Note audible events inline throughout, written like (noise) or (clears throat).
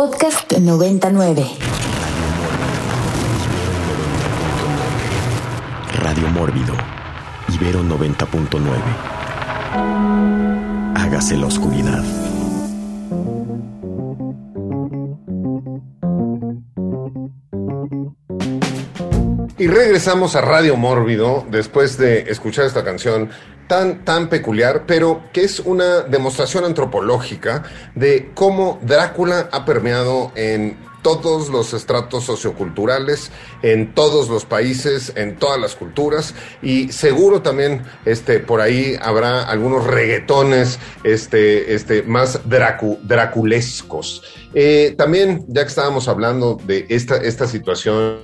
Podcast 99. Radio Mórbido. Ibero 90.9. Hágase la oscuridad. Y regresamos a Radio Mórbido después de escuchar esta canción tan, tan peculiar, pero que es una demostración antropológica de cómo Drácula ha permeado en todos los estratos socioculturales, en todos los países, en todas las culturas, y seguro también este, por ahí habrá algunos reggaetones este, este, más dracu, draculescos. Eh, también, ya que estábamos hablando de esta, esta situación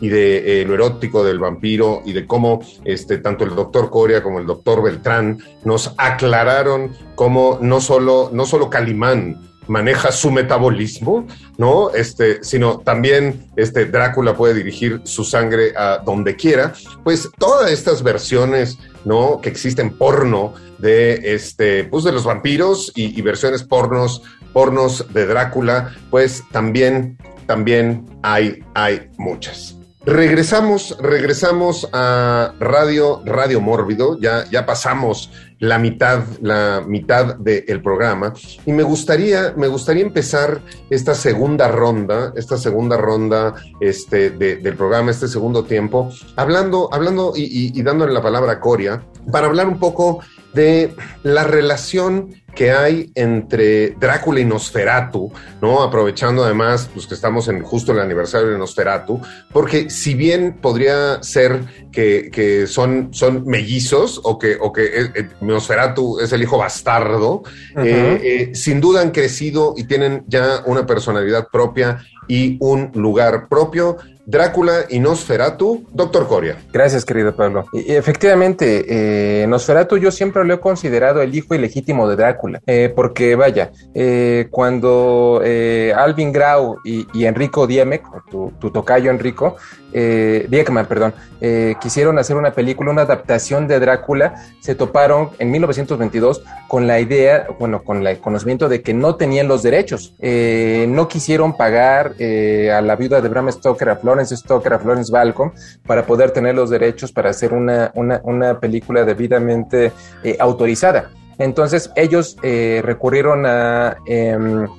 y de eh, lo erótico del vampiro y de cómo este, tanto el doctor Coria como el doctor Beltrán nos aclararon cómo no solo, no solo Calimán, maneja su metabolismo, ¿no? Este, sino también este Drácula puede dirigir su sangre a donde quiera. Pues todas estas versiones, ¿no? Que existen porno de este, pues de los vampiros y, versiones pornos, pornos de Drácula, pues también, también hay, hay muchas. Regresamos, regresamos a Radio, Radio Mórbido, ya, ya pasamos la mitad, la mitad del programa. Y me gustaría, me gustaría empezar esta segunda ronda, esta segunda ronda este, del programa, este segundo tiempo, hablando, hablando y, y dándole la palabra a Coria, para hablar un poco de la relación que hay entre Drácula y Nosferatu, ¿no? Aprovechando además, pues que estamos en justo el aniversario de Nosferatu, porque si bien podría ser que, son, son mellizos o que, o que eh, eh, Nosferatu es el hijo bastardo, eh, sin duda han crecido y tienen ya una personalidad propia y un lugar propio. Drácula y Nosferatu, doctor Coria. Gracias, querido Pablo. Efectivamente, eh, Nosferatu yo siempre lo he considerado el hijo ilegítimo de Drácula, eh, porque vaya, eh, cuando Alvin Grau y, Enrico Diemek, tu, tocayo Enrico, Diekman, perdón, quisieron hacer una película, una adaptación de Drácula, se toparon en 1922 con la idea, bueno, con el conocimiento de que no tenían los derechos, no quisieron pagar a la viuda de Bram Stoker, a Stoker, a Florence Balcom, para poder tener los derechos para hacer una, una, una película debidamente autorizada. Entonces ellos eh, recurrieron a eh,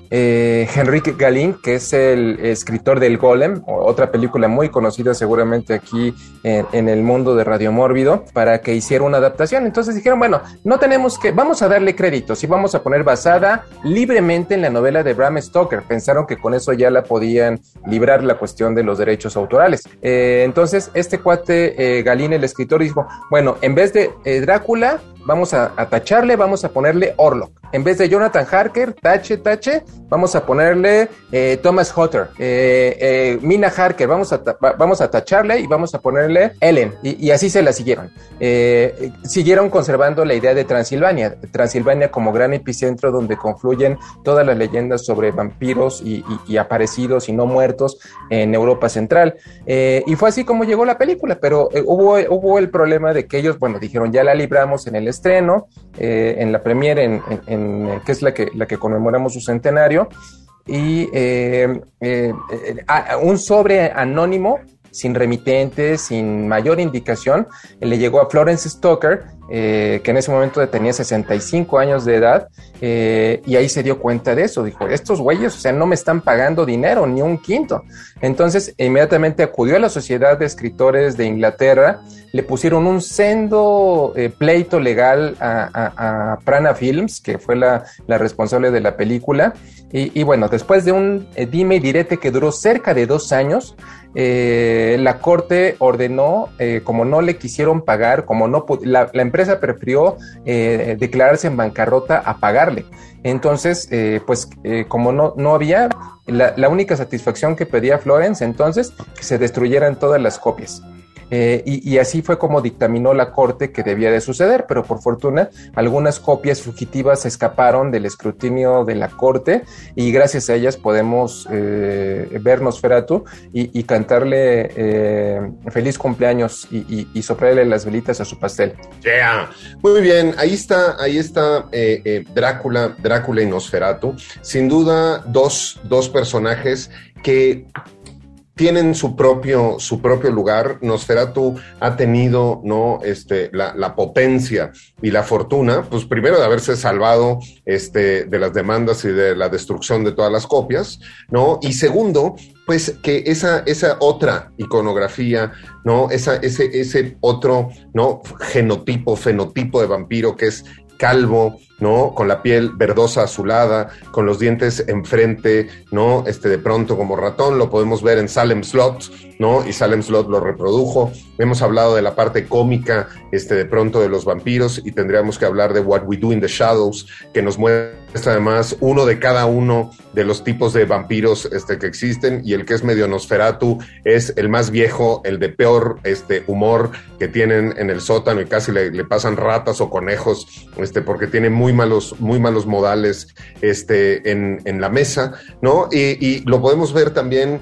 eh, Henrik Galín, que es el escritor del Golem, otra película muy conocida seguramente aquí en, el mundo de Radio Mórbido, para que hiciera una adaptación. Entonces dijeron, bueno, no tenemos que, vamos a darle créditos y vamos a poner basada libremente en la novela de Bram Stoker. Pensaron que con eso ya la podían librar la cuestión de los derechos autorales. Eh, entonces este cuate Galín, el escritor, dijo, bueno, en vez de eh, Drácula, vamos a, tacharle, vamos a ponerle Orlok. En vez de Jonathan Harker, tache, tache, vamos a ponerle eh, Thomas Hutter. Eh, eh, Mina Harker, vamos a, vamos a tacharle y vamos a ponerle Ellen. Y, así se la siguieron. Eh, siguieron conservando la idea de Transilvania. Transilvania como gran epicentro donde confluyen todas las leyendas sobre vampiros y, y, aparecidos y no muertos en Europa Central. Y fue así como llegó la película, pero hubo, hubo el problema de que ellos, bueno, dijeron, ya la libramos en el estreno, eh, en la premiere, en, en, en, que es la que, la que conmemoramos su centenario, y eh, eh, un sobre anónimo, sin remitente, sin mayor indicación, le llegó a Florence Stoker, eh, que en ese momento tenía 65 años de edad, eh, y ahí se dio cuenta de eso. Dijo, estos güeyes, o sea, no me están pagando dinero, ni un quinto. Entonces, inmediatamente acudió a la Sociedad de Escritores de Inglaterra, le pusieron un sendo eh, pleito legal a, a, a, Prana Films, que fue la, la responsable de la película, y, y, bueno, después de un dime y direte que duró cerca de dos años, eh, la corte ordenó, eh, como no le quisieron pagar, como no la, la empresa prefirió eh, declararse en bancarrota a pagarle. Entonces, eh, pues como no, no había, la, única satisfacción que pedía Florence entonces, se destruyeran todas las copias. Eh, y, así fue como dictaminó la corte que debía de suceder, pero por fortuna algunas copias fugitivas escaparon del escrutinio de la corte y gracias a ellas podemos eh, vernos Feratu y, cantarle eh, feliz cumpleaños y, y, las velitas a su pastel. Yeah. Muy bien, ahí está, ahí está Drácula, Drácula y Nosferatu. Sin duda, dos, dos personajes que tienen su propio, su propio lugar. Nosferatu ha tenido, ¿no? Este, la, potencia y la fortuna, pues primero de haberse salvado, este, de las demandas y de la destrucción de todas las copias, ¿no? Y segundo, pues que esa, esa otra iconografía, ¿no? Esa, ese, ese otro, ¿no? Genotipo, fenotipo de vampiro que es calvo, ¿no? Con la piel verdosa azulada, con los dientes enfrente, ¿no? Este de pronto como ratón, lo podemos ver en Salem Slot, ¿no? Y Salem Slot lo reprodujo. Hemos hablado de la parte cómica, este de pronto de los vampiros y tendríamos que hablar de What We Do in the Shadows, que nos muestra además uno de cada uno de los tipos de vampiros este, que existen y el que es medio Nosferatu es el más viejo, el de peor este, humor que tienen en el sótano y casi le, pasan ratas o conejos, este, porque tiene muy muy malos, muy malos modales este, en, en la mesa, ¿no? Y, y, lo podemos ver también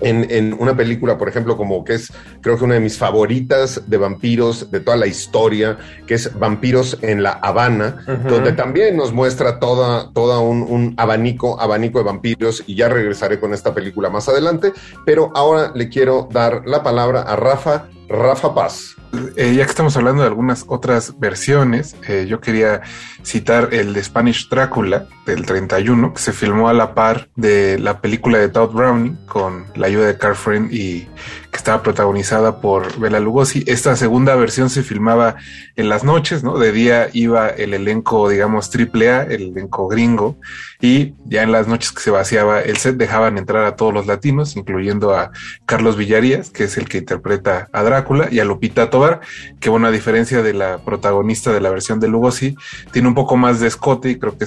en, en, una película, por ejemplo, como que es, creo que una de mis favoritas de vampiros de toda la historia, que es Vampiros en la Habana, donde también nos muestra toda, toda un, un, abanico, abanico de vampiros, y ya regresaré con esta película más adelante, pero ahora le quiero dar la palabra a Rafa, Rafa Paz. Eh, ya que estamos hablando de algunas otras versiones, eh, yo quería citar el de Spanish Drácula del 31, que se filmó a la par de la película de Todd Browning con la ayuda de Carl Friend y que estaba protagonizada por Bela Lugosi. Esta segunda versión se filmaba en las noches, ¿no? De día iba el elenco, digamos, triple A, el elenco gringo, y ya en las noches que se vaciaba el set dejaban entrar a todos los latinos, incluyendo a Carlos Villarías, que es el que interpreta a Drácula, y a Lupita Tobar, que bueno, a diferencia de la protagonista de la versión de Lugosi, tiene un poco más de escote y creo que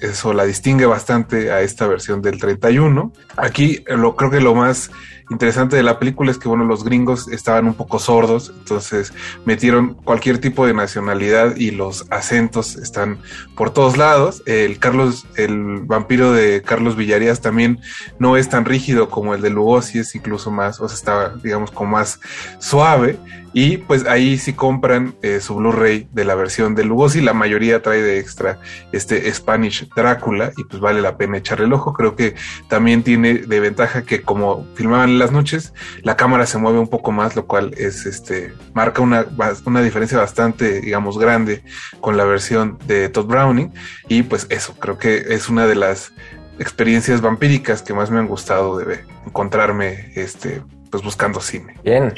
eso la distingue bastante a esta versión del 31. Aquí lo creo que lo más interesante de la película es que, bueno, los gringos estaban un poco sordos, entonces metieron cualquier tipo de nacionalidad y los acentos están por todos lados. El Carlos, el vampiro de Carlos Villarías también no es tan rígido como el de Lugosi, es incluso más, o sea, está, digamos, como más suave. Y pues ahí si compran eh, su Blu-ray de la versión de Lugosi, la mayoría trae de extra este Spanish Drácula y pues vale la pena echarle el ojo. Creo que también tiene de ventaja que como filmaban en las noches, la cámara se mueve un poco más, lo cual es este, marca una, una diferencia bastante, digamos, grande con la versión de Todd Browning. Y pues eso, creo que es una de las experiencias vampíricas que más me han gustado de encontrarme este, pues buscando cine. Bien.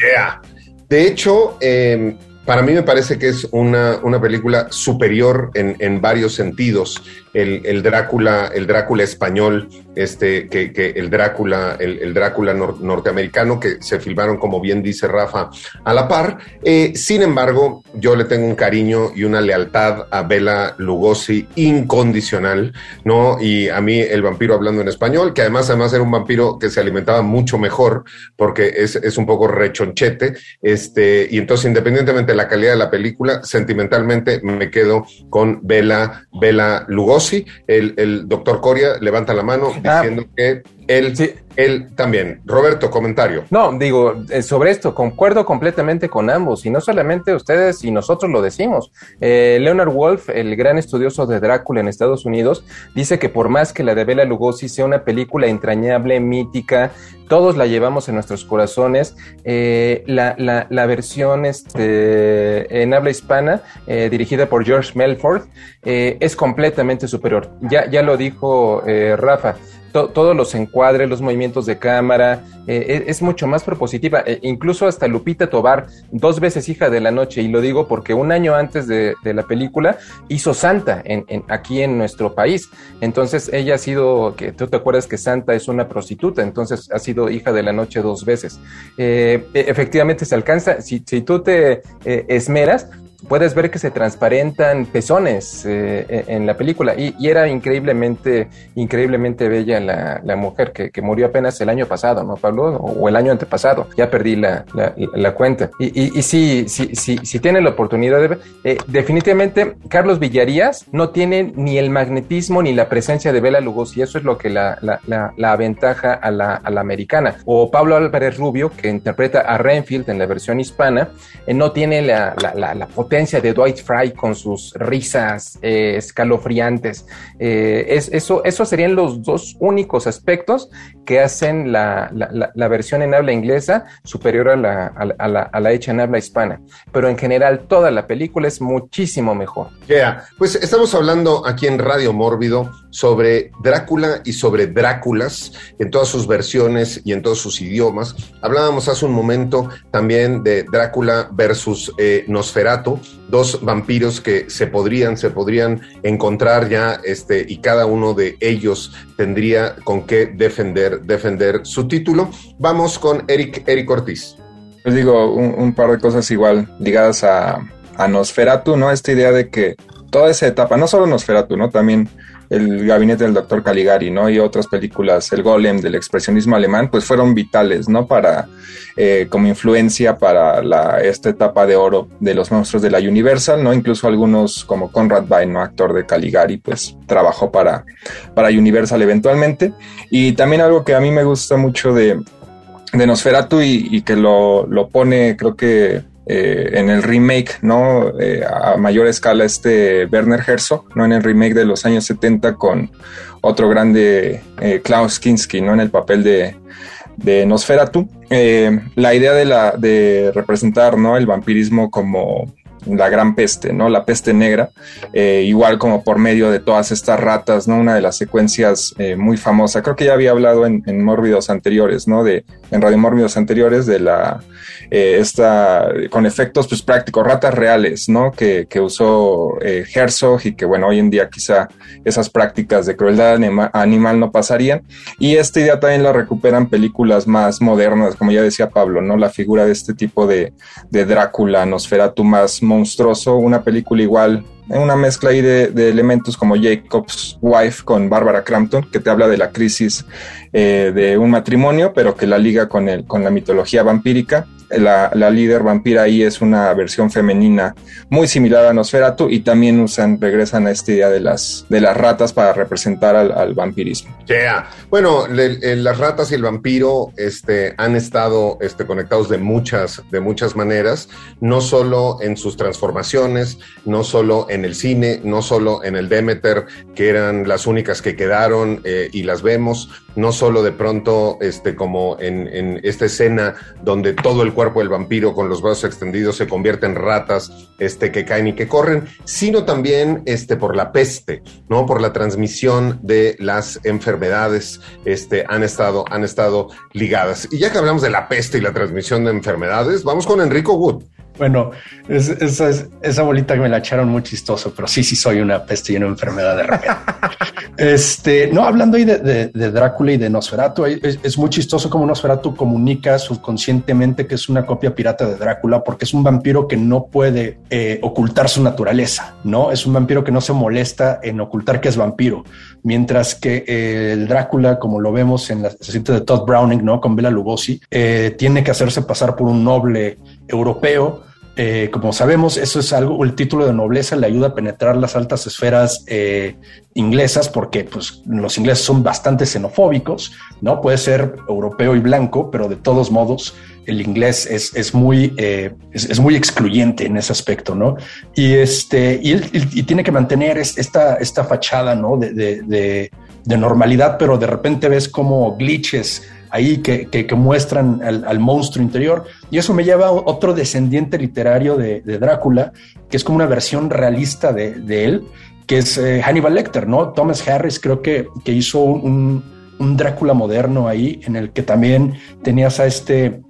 De hecho, em, para mí me parece que es una, una película superior en, en varios sentidos el, Drácula, el Drácula español, este, que, el Drácula, el, Drácula norteamericano, que se filmaron, como bien dice Rafa, a la par. Eh, sin embargo, yo le tengo un cariño y una lealtad a Bela Lugosi incondicional, ¿no? Y a mí el vampiro hablando en español, que además, además era un vampiro que se alimentaba mucho mejor, porque es, es un poco rechonchete, este, y entonces, independientemente de la calidad de la película, sentimentalmente me quedo con Bela, Bela Lugosi el, el doctor Coria levanta la mano ah. diciendo que él, él también. Roberto, comentario. No, digo, eh, sobre esto, concuerdo completamente con ambos, y no solamente ustedes y nosotros lo decimos. Eh, Leonard Wolf, el gran estudioso de Drácula en Estados Unidos, dice que por más que la de Bela Lugosi sea una película entrañable, mítica, todos la llevamos en nuestros corazones, eh, la, la, la, versión este, en habla hispana, dirigida por George Melford, es completamente superior. Ya, ya lo dijo Rafa todos los encuadres, los movimientos de cámara, eh, es, mucho más propositiva. E incluso hasta Lupita Tobar, dos veces hija de la noche, y lo digo porque un año antes de, la película hizo Santa aquí en nuestro país. Entonces ella ha sido, tú te acuerdas que Santa es una prostituta, entonces ha sido hija de la noche dos veces. Eh, e, efectivamente se alcanza, si, si tú te eh, esmeras, puedes ver que se transparentan pezones eh, en la película y, era increíblemente, increíblemente bella la, la mujer que, que, murió apenas el año pasado, ¿no, Pablo? O, el año antepasado, ya perdí la, la, cuenta. Y, y, y, sí, sí, sí, sí tiene la oportunidad de ver, eh, definitivamente Carlos Villarías no tiene ni el magnetismo ni la presencia de Bela Lugosi, eso es lo que la, la aventaja a la, a la americana. O Pablo Álvarez Rubio, que interpreta a Renfield en la versión hispana, eh, no tiene la, la, potencia de Dwight Fry con sus risas eh, escalofriantes. Eh, es, eso, esos serían los dos únicos aspectos que hacen la, versión en habla inglesa superior a la, a, la, hecha en habla hispana. Pero en general, toda la película es muchísimo mejor. Yeah. Pues estamos hablando aquí en Radio Mórbido sobre Drácula y sobre Dráculas en todas sus versiones y en todos sus idiomas. Hablábamos hace un momento también de Drácula versus eh, Nosferatu, dos vampiros que se podrían, se podrían encontrar ya, este, y cada uno de ellos tendría con qué defender, defender su título. Vamos con Eric, Eric Ortiz. Les digo un, par de cosas igual ligadas a, a Nosferatu, ¿no? Esta idea de que toda esa etapa, no solo Nosferatu, ¿no? También el gabinete del doctor Caligari, ¿no? Y otras películas, el golem del expresionismo alemán, pues fueron vitales, ¿no? Para, eh, como influencia para la, esta etapa de oro de los monstruos de la Universal, ¿no? Incluso algunos como Conrad Vine, ¿no? Actor de Caligari, pues trabajó para, para Universal eventualmente. Y también algo que a mí me gusta mucho de, de Nosferatu y, y que lo, lo pone, creo que eh, en el remake, ¿no? Eh, a mayor escala este Werner Herzog, ¿no? En el remake de los años 70 con otro grande eh, Klaus Kinski, ¿no? En el papel de, de Nosferatu. la idea de, la, de representar, ¿no? El vampirismo como la gran peste, ¿no? La peste negra, eh, igual como por medio de todas estas ratas, ¿no? Una de las secuencias eh, muy famosas, creo que ya había hablado en, en Mórbidos anteriores, ¿no? De, en Radio Mórbidos anteriores de la, eh, esta, con efectos pues prácticos, ratas reales, ¿no? Que, que usó Herzog y que, bueno, hoy en día quizá esas prácticas de crueldad animal no pasarían. Y esta idea también la recuperan películas más modernas, como ya decía Pablo, ¿no? La figura de este tipo de, de Drácula, Nosferatu más monstruoso, una película igual, una mezcla ahí de, elementos como Jacob's Wife con Barbara Crampton, que te habla de la crisis eh, de un matrimonio, pero que la liga con, el, con la mitología vampírica la, líder vampira ahí es una versión femenina muy similar a Nosferatu y también usan, regresan a esta idea de las, de las ratas para representar al, vampirismo. Yeah. Bueno, las ratas y el vampiro este, han estado este, conectados de muchas, de muchas maneras, no solo en sus transformaciones, no solo en el cine, no solo en el Demeter, que eran las únicas que quedaron eh, y las vemos, no solo de pronto este, como en, en esta escena donde todo el cuerpo del vampiro con los brazos extendidos se convierte en ratas este, que caen y que corren, sino también este, por la peste, ¿no? Por la transmisión de las enfermedades, este, han estado, han estado ligadas. Y ya que hablamos de la peste y la transmisión de enfermedades, vamos con Enrico Wood. Bueno, esa, esa bolita que me la echaron muy chistoso, pero sí, sí soy una peste y una enfermedad de repente. (laughs) este, no, hablando ahí de, Drácula y de Nosferatu, es, muy chistoso como Nosferatu comunica subconscientemente que es una copia pirata de Drácula porque es un vampiro que no puede eh, ocultar su naturaleza, ¿no? Es un vampiro que no se molesta en ocultar que es vampiro, mientras que eh, el Drácula, como lo vemos en la cinta de Todd Browning, ¿no? Con Bela Lugosi, eh, tiene que hacerse pasar por un noble europeo. Eh, como sabemos, eso es algo, el título de nobleza le ayuda a penetrar las altas esferas eh, inglesas porque pues, los ingleses son bastante xenofóbicos, ¿no? Puede ser europeo y blanco, pero de todos modos el inglés es, es muy, eh, es, muy excluyente en ese aspecto, ¿no? Y, este, y, tiene que mantener esta, esta fachada, ¿no? De, de, de normalidad, pero de repente ves como glitches ahí que, que, muestran al, monstruo interior. Y eso me lleva a otro descendiente literario de, Drácula, que es como una versión realista de, de él, que es eh, Hannibal Lecter, ¿no? Thomas Harris creo que, que hizo un, un, Drácula moderno ahí, en el que también tenías a este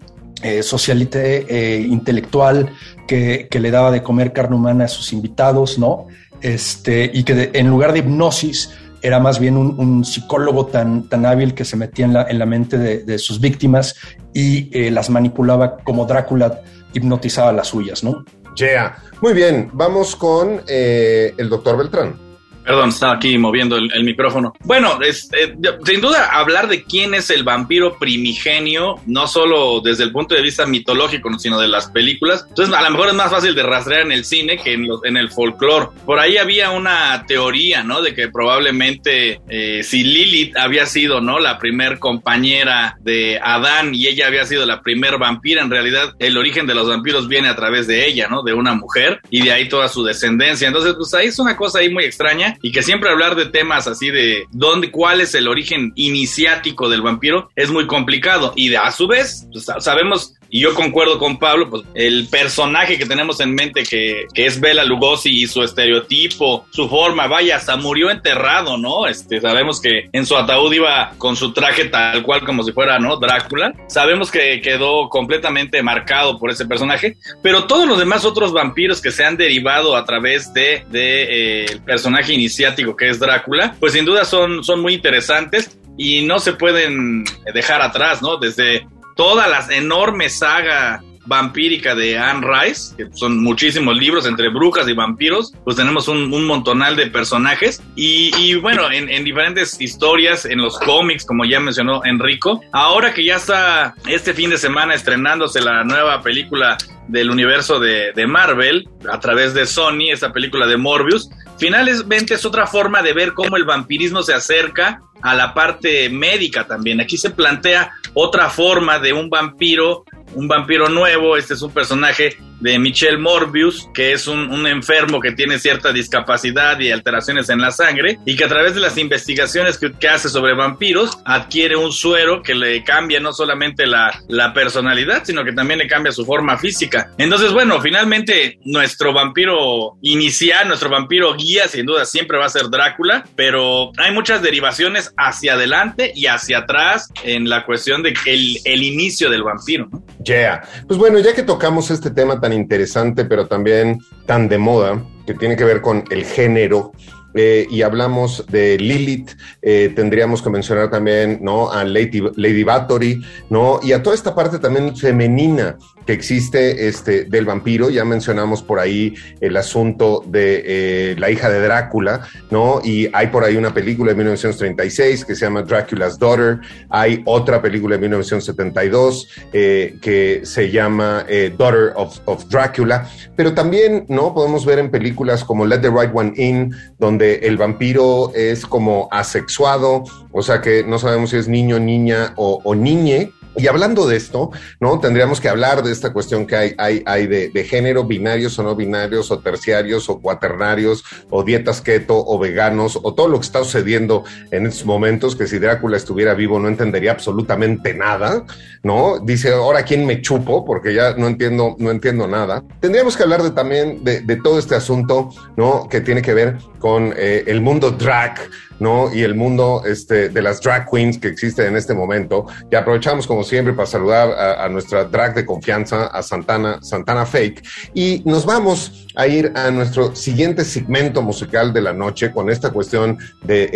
eh, socialite eh, intelectual que, que, le daba de comer carne humana a sus invitados, ¿no? Este, y que en lugar de hipnosis era más bien un, psicólogo tan, tan hábil que se metía en la, en la mente de, sus víctimas y eh, las manipulaba como Drácula hipnotizaba las suyas, ¿no? Yeah. Muy bien, vamos con eh, el doctor Beltrán. Perdón, estaba aquí moviendo el, micrófono. Bueno, es, eh, sin duda hablar de quién es el vampiro primigenio, no solo desde el punto de vista mitológico, sino de las películas. Entonces, a lo mejor es más fácil de rastrear en el cine que en, los- en el folclore. Por ahí había una teoría, ¿no? De que probablemente eh, si Lilith había sido, ¿no? La primer compañera de Adán y ella había sido la primer vampira, en realidad el origen de los vampiros viene a través de ella, ¿no? De una mujer y de ahí toda su descendencia. Entonces, pues ahí es una cosa ahí muy extraña y que siempre hablar de temas así de dónde, cuál es el origen iniciático del vampiro es muy complicado. Y de, a su vez pues, sa- sabemos y yo concuerdo con Pablo, pues el personaje que tenemos en mente que, que es Bela Lugosi y su estereotipo, su forma, vaya, hasta murió enterrado, ¿no? Este, sabemos que en su ataúd iba con su traje tal cual como si fuera, ¿no? Drácula. Sabemos que quedó completamente marcado por ese personaje, pero todos los demás otros vampiros que se han derivado a través de, de eh, el personaje iniciático que es Drácula, pues sin duda son, son muy interesantes y no se pueden dejar atrás, ¿no? Desde toda la enorme saga vampírica de Anne Rice, que son muchísimos libros entre brujas y vampiros, pues tenemos un, montonal de personajes. Y, y bueno, en, en diferentes historias, en los cómics, como ya mencionó Enrico, ahora que ya está este fin de semana estrenándose la nueva película del universo de, de Marvel a través de Sony, esa película de Morbius, finalmente es otra forma de ver cómo el vampirismo se acerca a la parte médica también. Aquí se plantea otra forma de un vampiro, un vampiro nuevo. Este es un personaje de Michel Morbius, que es un, un, enfermo que tiene cierta discapacidad y alteraciones en la sangre, y que a través de las investigaciones que, que hace sobre vampiros, adquiere un suero que le cambia no solamente la, la, personalidad, sino que también le cambia su forma física. Entonces, bueno, finalmente nuestro vampiro inicial, nuestro vampiro guía, sin duda siempre va a ser Drácula, pero hay muchas derivaciones hacia adelante y hacia atrás en la cuestión de el, el inicio del vampiro. Yeah. Pues bueno, ya que tocamos este tema interesante, pero también tan de moda, que tiene que ver con el género. Eh, y hablamos de Lilith, eh, tendríamos que mencionar también ¿no? a Lady, Lady Bathory, ¿no? y a toda esta parte también femenina que existe este, del vampiro. Ya mencionamos por ahí el asunto de eh, la hija de Drácula, ¿no? Y hay por ahí una película de 1936 que se llama Dracula's Daughter. Hay otra película de 1972 eh, que se llama eh, Daughter of, Dracula. Pero también, ¿no? Podemos ver en películas como Let the Right One In, donde el vampiro es como asexuado, o sea que no sabemos si es niño, niña o niñe. Y hablando de esto, ¿no? Tendríamos que hablar de esta cuestión que hay, hay, hay de, género, binarios o no binarios, o terciarios o cuaternarios, o dietas keto o veganos, o todo lo que está sucediendo en estos momentos, que si Drácula estuviera vivo no entendería absolutamente nada, ¿no? Dice, ahora quién me chupo, porque ya no entiendo, no entiendo nada. Tendríamos que hablar de, también de, de todo este asunto, ¿no? Que tiene que ver con eh, el mundo drag, ¿no? Y el mundo este, de las drag queens que existen en este momento. Y aprovechamos, como siempre, para saludar a, nuestra drag de confianza, a Santana, Santana Fake. Y nos vamos a ir a nuestro siguiente segmento musical de la noche con esta cuestión de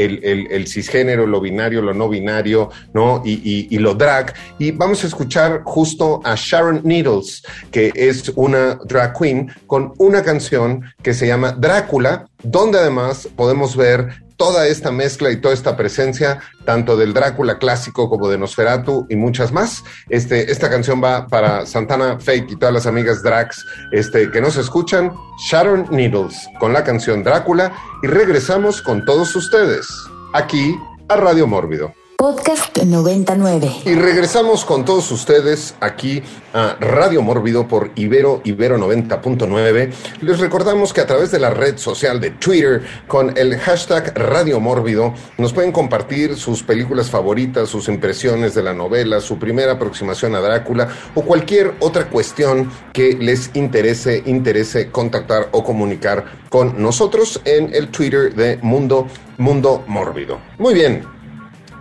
cisgénero, lo binario, lo no binario, ¿no? Y, y, y, lo drag. Y vamos a escuchar justo a Sharon Needles, que es una drag queen, con una canción que se llama Drácula, donde además podemos ver toda esta mezcla y toda esta presencia, tanto del Drácula clásico como de Nosferatu y muchas más. Este, esta canción va para Santana Fake y todas las amigas drags este, que nos escuchan, Sharon Needles, con la canción Drácula, y regresamos con todos ustedes, aquí a Radio Mórbido. Podcast 99. Y regresamos con todos ustedes aquí a Radio Mórbido por Ibero Ibero 90.9. Les recordamos que a través de la red social de Twitter con el hashtag Radio Mórbido nos pueden compartir sus películas favoritas, sus impresiones de la novela, su primera aproximación a Drácula o cualquier otra cuestión que les interese, interese contactar o comunicar con nosotros en el Twitter de Mundo Mundo Mórbido. Muy bien,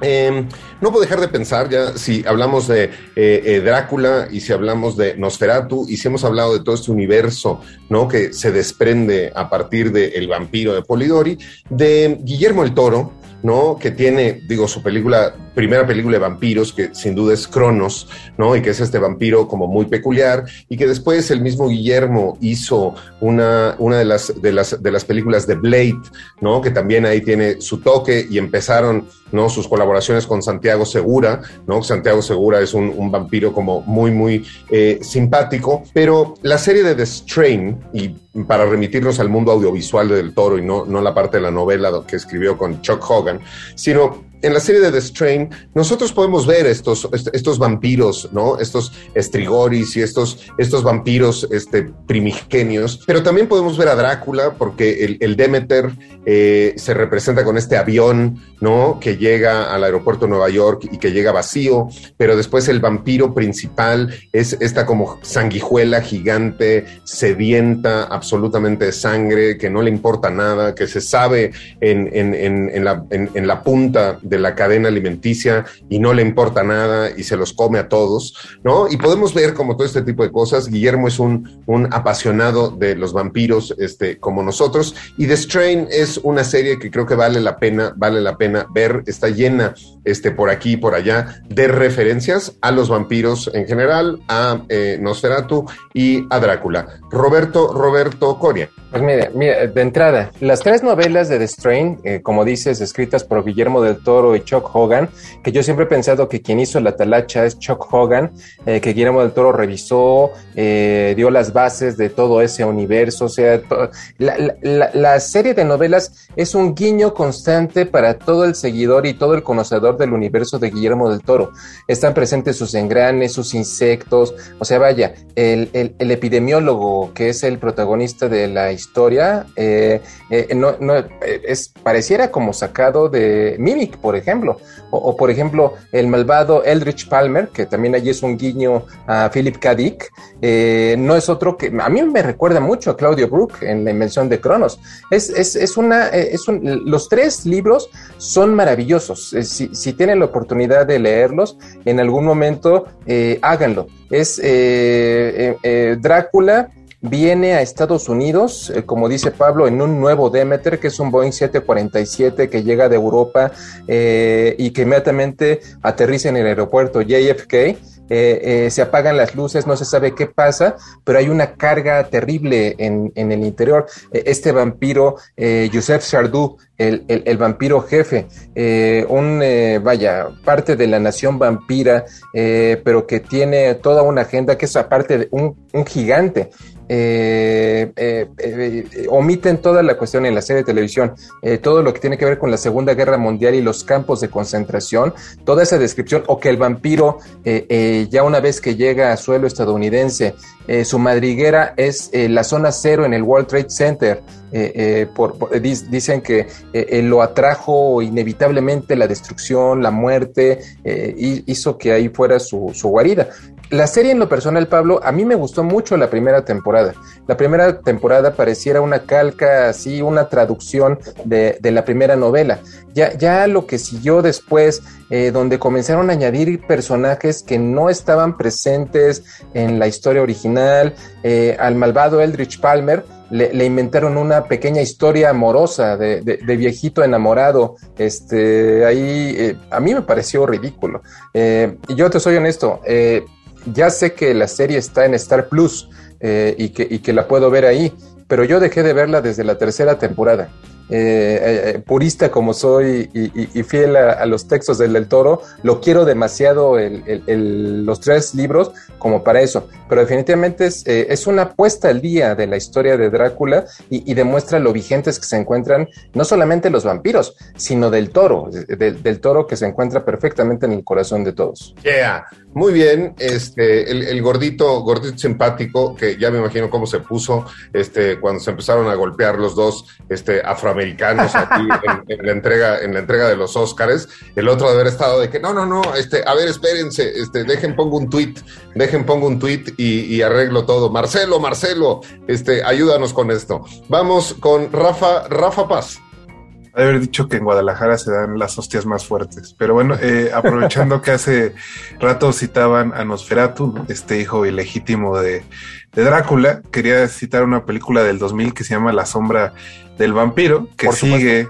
eh, no puedo dejar de pensar ya si hablamos de eh, eh, Drácula y si hablamos de Nosferatu y si hemos hablado de todo este universo ¿no? que se desprende a partir del de vampiro de Polidori, de Guillermo el Toro, ¿no? Que tiene, digo, su película, primera película de vampiros, que sin duda es Cronos, ¿no? Y que es este vampiro como muy peculiar, y que después el mismo Guillermo hizo una, una de, las, de, las, de las películas de Blade, ¿no? Que también ahí tiene su toque y empezaron, ¿no? Sus colaboraciones con Santiago Segura, ¿no? Santiago Segura es un, vampiro como muy, muy eh, simpático, pero la serie de The Strain, y para remitirnos al mundo audiovisual del toro y no, no la parte de la novela que escribió con Chuck Hogan, sino en la serie de The Strain, nosotros podemos ver estos, estos vampiros, ¿no? Estos estrigoris y estos, estos vampiros este, primigenios, pero también podemos ver a Drácula porque el, Demeter eh, se representa con este avión, ¿no? Que llega al aeropuerto de Nueva York y que llega vacío, pero después el vampiro principal es esta como sanguijuela gigante, sedienta absolutamente de sangre, que no le importa nada, que se sabe en, en, en, en la, en la punta de la cadena alimenticia y no le importa nada y se los come a todos, ¿no? Y podemos ver como todo este tipo de cosas. Guillermo es un, un apasionado de los vampiros, este, como nosotros, y The Strain es una serie que creo que vale la pena, vale la pena ver, está llena, este, por aquí y por allá, de referencias a los vampiros en general, a eh, Nosferatu y a Drácula. Roberto, Roberto Coria. Pues mira, mira, de entrada, las tres novelas de The Strain, eh, como dices, escritas por Guillermo del Toro y Chuck Hogan, que yo siempre he pensado que quien hizo la talacha es Chuck Hogan, eh, que Guillermo del Toro revisó, eh, dio las bases de todo ese universo, o sea, la, la, la, serie de novelas es un guiño constante para todo el seguidor y todo el conocedor del universo de Guillermo del Toro. Están presentes sus engranes, sus insectos, o sea, vaya, el, el, el epidemiólogo que es el protagonista de la historia, eh, eh, no, no, es, pareciera como sacado de Mimic, por ejemplo, o, por ejemplo el malvado Eldritch Palmer, que también allí es un guiño a Philip K. Eh, no es otro que a mí me recuerda mucho a Claudio Brook en la invención de Cronos. Es, es, es una, es un, los tres libros son maravillosos. Si, si, tienen la oportunidad de leerlos, en algún momento háganlo. Es Drácula viene a Estados Unidos, eh, como dice Pablo, en un nuevo Demeter, que es un Boeing 747 que llega de Europa eh, y que inmediatamente aterriza en el aeropuerto JFK. Eh, eh, se apagan las luces, no se sabe qué pasa, pero hay una carga terrible en, en el interior. Eh, este vampiro, Joseph Sardou, el, el, el, vampiro jefe, un, vaya, parte de la nación vampira, pero que tiene toda una agenda que es aparte de un, un gigante. Eh, eh, eh, omiten toda la cuestión en la serie de televisión, todo lo que tiene que ver con la Segunda Guerra Mundial y los campos de concentración, toda esa descripción, o que el vampiro, ya una vez que llega a suelo estadounidense, su madriguera es la zona cero en el World Trade Center. Por, dicen que lo atrajo inevitablemente la destrucción, la muerte, hizo que ahí fuera su guarida la serie en lo personal, Pablo, a mí me gustó mucho la primera temporada. La primera temporada pareciera una calca, así, una traducción de, de la primera novela. Ya, ya lo que siguió después, eh, donde comenzaron a añadir personajes que no estaban presentes en la historia original, eh, al malvado Eldritch Palmer, le, le, inventaron una pequeña historia amorosa de, de, de viejito enamorado. Este, ahí eh, a mí me pareció ridículo. Eh, y yo te soy honesto, eh, ya sé que la serie está en Star Plus eh, y, que, la puedo ver ahí, pero yo dejé de verla desde la tercera temporada. Eh, eh, purista como soy y, fiel a, los textos del, Toro, lo quiero demasiado el, los tres libros como para eso. Pero definitivamente es, una puesta al día de la historia de Drácula y, demuestra lo vigentes que se encuentran no solamente los vampiros, sino del toro, del toro que se encuentra perfectamente en el corazón de todos. Yeah. Muy bien, este, el, el, gordito, gordito simpático, que ya me imagino cómo se puso, este, cuando se empezaron a golpear los dos, este, afroamericanos aquí (laughs) en, en, la entrega, en la entrega de los Óscares, el otro de haber estado de que no, no, no, este, a ver, espérense, este, dejen pongo un tweet, dejen pongo un tweet y, y arreglo todo. Marcelo, Marcelo, este, ayúdanos con esto. Vamos con Rafa, Rafa Paz. De haber dicho que en Guadalajara se dan las hostias más fuertes. Pero bueno, eh, aprovechando que hace rato citaban a Nosferatu, este hijo ilegítimo de, de, Drácula, quería citar una película del 2000 que se llama La sombra del vampiro, que sigue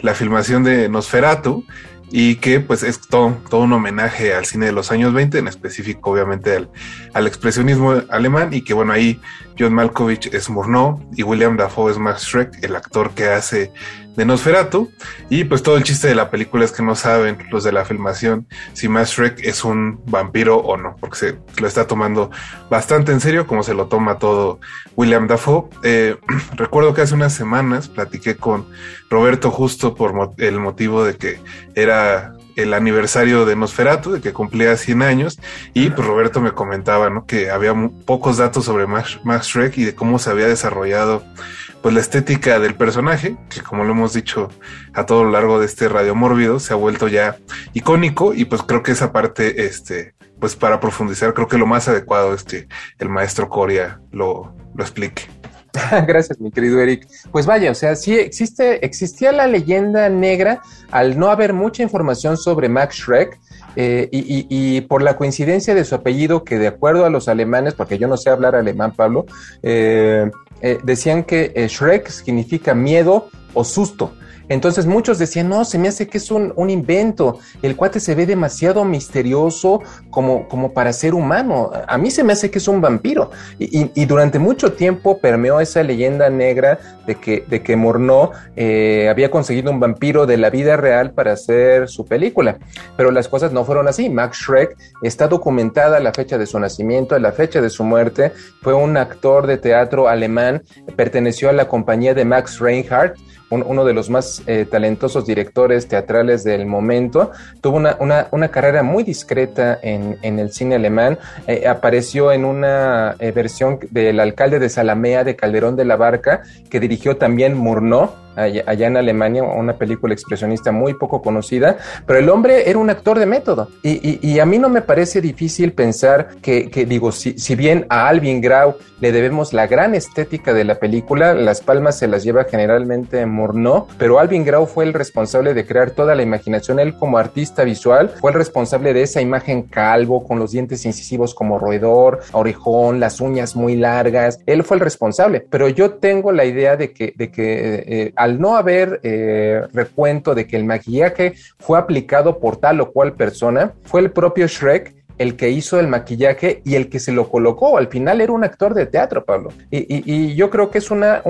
la filmación de Nosferatu y que pues es todo, todo, un homenaje al cine de los años 20, en específico obviamente al, al expresionismo alemán y que bueno ahí John Malkovich es Murnau y William Dafoe es Max Schreck, el actor que hace de Nosferatu. Y pues todo el chiste de la película es que no saben los de la filmación si Schreck es un vampiro o no, porque se lo está tomando bastante en serio, como se lo toma todo William Dafoe. Eh, (clears throat) recuerdo que hace unas semanas platiqué con Roberto justo por el motivo de que era el aniversario de Nosferatu, de que cumplía 100 años, y pues Roberto me comentaba, ¿no? Que había pocos datos sobre Max, Max Shrek y de cómo se había desarrollado pues la estética del personaje, que como lo hemos dicho a todo lo largo de este radio mórbido, se ha vuelto ya icónico y pues creo que esa parte, este, pues para profundizar, creo que lo más adecuado es que el maestro Coria lo, lo explique. (laughs) Gracias, mi querido Eric. Pues vaya, o sea, sí existe, existía la leyenda negra al no haber mucha información sobre Max Schreck. Eh, y, por la coincidencia de su apellido, que de acuerdo a los alemanes, porque yo no sé hablar alemán, Pablo, eh, eh, decían que Shrek significa miedo o susto. Entonces muchos decían, no, se me hace que es un, invento, el cuate se ve demasiado misterioso como, como para ser humano, a mí se me hace que es un vampiro. Y, durante mucho tiempo permeó esa leyenda negra de que, de que Morneau eh, había conseguido un vampiro de la vida real para hacer su película, pero las cosas no fueron así. Max Schreck está documentada la fecha de su nacimiento, la fecha de su muerte, fue un actor de teatro alemán, perteneció a la compañía de Max Reinhardt, uno de los más eh, talentosos directores teatrales del momento. Tuvo una, una, carrera muy discreta en, en el cine alemán. Eh, apareció en una eh, versión del alcalde de Salamea de Calderón de la Barca, que dirigió también Murnau allá, en Alemania, una película expresionista muy poco conocida, pero el hombre era un actor de método. Y, a mí no me parece difícil pensar que, digo, si, si, bien a Alvin Grau le debemos la gran estética de la película, las palmas se las lleva generalmente Murnau, pero Alvin Grau fue el responsable de crear toda la imaginación, él como artista visual fue el responsable de esa imagen calvo, con los dientes incisivos como roedor, orejón, las uñas muy largas, él fue el responsable, pero yo tengo la idea de que, de que eh, al no haber eh, recuento de que el maquillaje fue aplicado por tal o cual persona, fue el propio Shrek el que hizo el maquillaje y el que se lo colocó. Al final era un actor de teatro, Pablo. Y, yo creo que es una,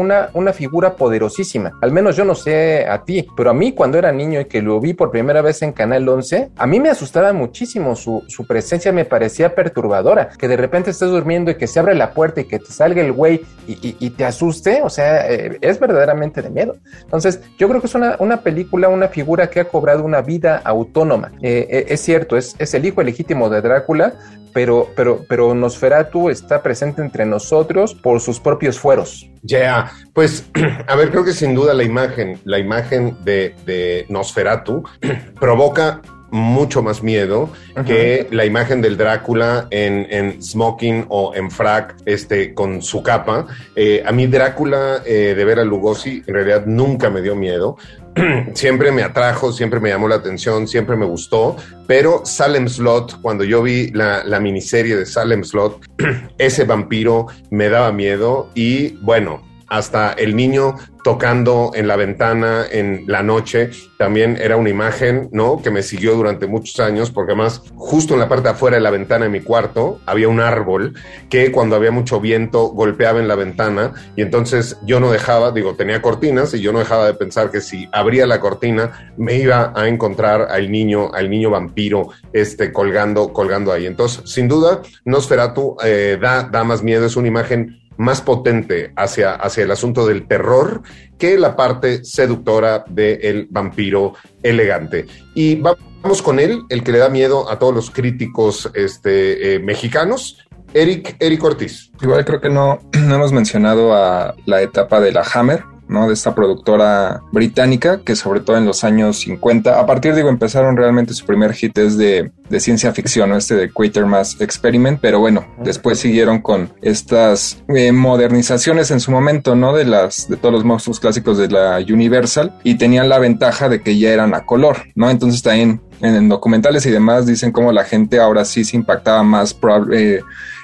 figura poderosísima. Al menos yo no sé a ti, pero a mí cuando era niño y que lo vi por primera vez en Canal 11, a mí me asustaba muchísimo. Su, presencia me parecía perturbadora. Que de repente estés durmiendo y que se abre la puerta y que te salga el güey y, te asuste, o sea, eh, es verdaderamente de miedo. Entonces, yo creo que es una, película, una figura que ha cobrado una vida autónoma. Eh, eh, es cierto, es, el hijo legítimo de Dragon pero, pero, pero Nosferatu está presente entre nosotros por sus propios fueros. Ya, pues, (clears throat) a ver, creo que sin duda la imagen, la imagen de, de Nosferatu (clears throat) provoca mucho más miedo que la imagen del Drácula en, smoking o en frac este, con su capa. Eh, a mí Drácula eh, de ver a Lugosi en realidad nunca me dio miedo. (clears throat) siempre me atrajo, siempre me llamó la atención, siempre me gustó, pero Salem Slot, cuando yo vi la, la miniserie de Salem Slot, (clears throat) ese vampiro me daba miedo y bueno, hasta el niño tocando en la ventana en la noche, también era una imagen, ¿no? Que me siguió durante muchos años, porque además justo en la parte de afuera de la ventana de mi cuarto había un árbol que cuando había mucho viento golpeaba en la ventana y entonces yo no dejaba, digo, tenía cortinas y yo no dejaba de pensar que si abría la cortina me iba a encontrar al niño, al niño vampiro, este, colgando, colgando ahí. Entonces, sin duda, Nosferatu eh, da, da más miedo, es una imagen más potente hacia, hacia el asunto del terror que la parte seductora del vampiro elegante. Y vamos con él, el que le da miedo a todos los críticos este, eh, mexicanos, Eric, Eric Ortiz. Igual creo que no, (clears throat) no hemos mencionado a la etapa de la Hammer, ¿no? De esta productora británica que sobre todo en los años 50, a partir digo, empezaron realmente su primer hit es de, de ciencia ficción, ¿no? Este de Quatermass Experiment, pero bueno, después siguieron con estas eh, modernizaciones en su momento, ¿no? De las, de todos los monstruos clásicos de la Universal y tenían la ventaja de que ya eran a color, ¿no? Entonces también en documentales y demás dicen cómo la gente ahora sí se impactaba más eh,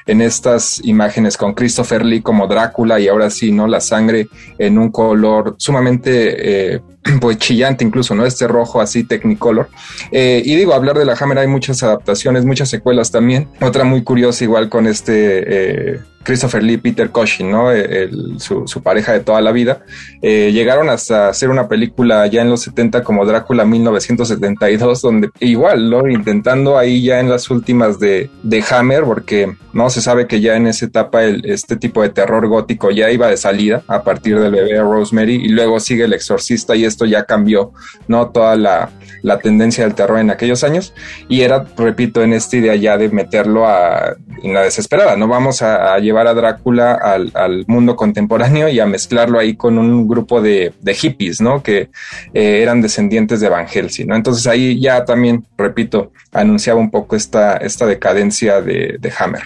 en estas imágenes con Christopher Lee como Drácula y ahora sí, ¿no? La sangre en un color sumamente eh, (clears throat) pues chillante incluso, ¿no? Este rojo así Technicolor. Eh, y digo, hablar de la Hammer hay muchas adaptaciones, muchas secuelas también. Otra muy curiosa igual con este... Eh, Christopher Lee, Peter Cushing, ¿no? su, pareja de toda la vida, eh, llegaron hasta hacer una película ya en los 70 como Drácula 1972, donde igual, ¿no? Intentando ahí ya en las últimas de, de Hammer, porque no se sabe que ya en esa etapa el, este tipo de terror gótico ya iba de salida a partir del bebé Rosemary y luego sigue el exorcista y esto ya cambió, ¿no? Toda la, la tendencia del terror en aquellos años y era, repito, en esta idea ya de meterlo a, en la desesperada, no vamos a, llevar a Drácula al, mundo contemporáneo y a mezclarlo ahí con un grupo de, hippies, ¿no? Que eh, eran descendientes de Van Helsing, ¿no? Entonces ahí ya también, repito, anunciaba un poco esta, esta decadencia de, de Hammer.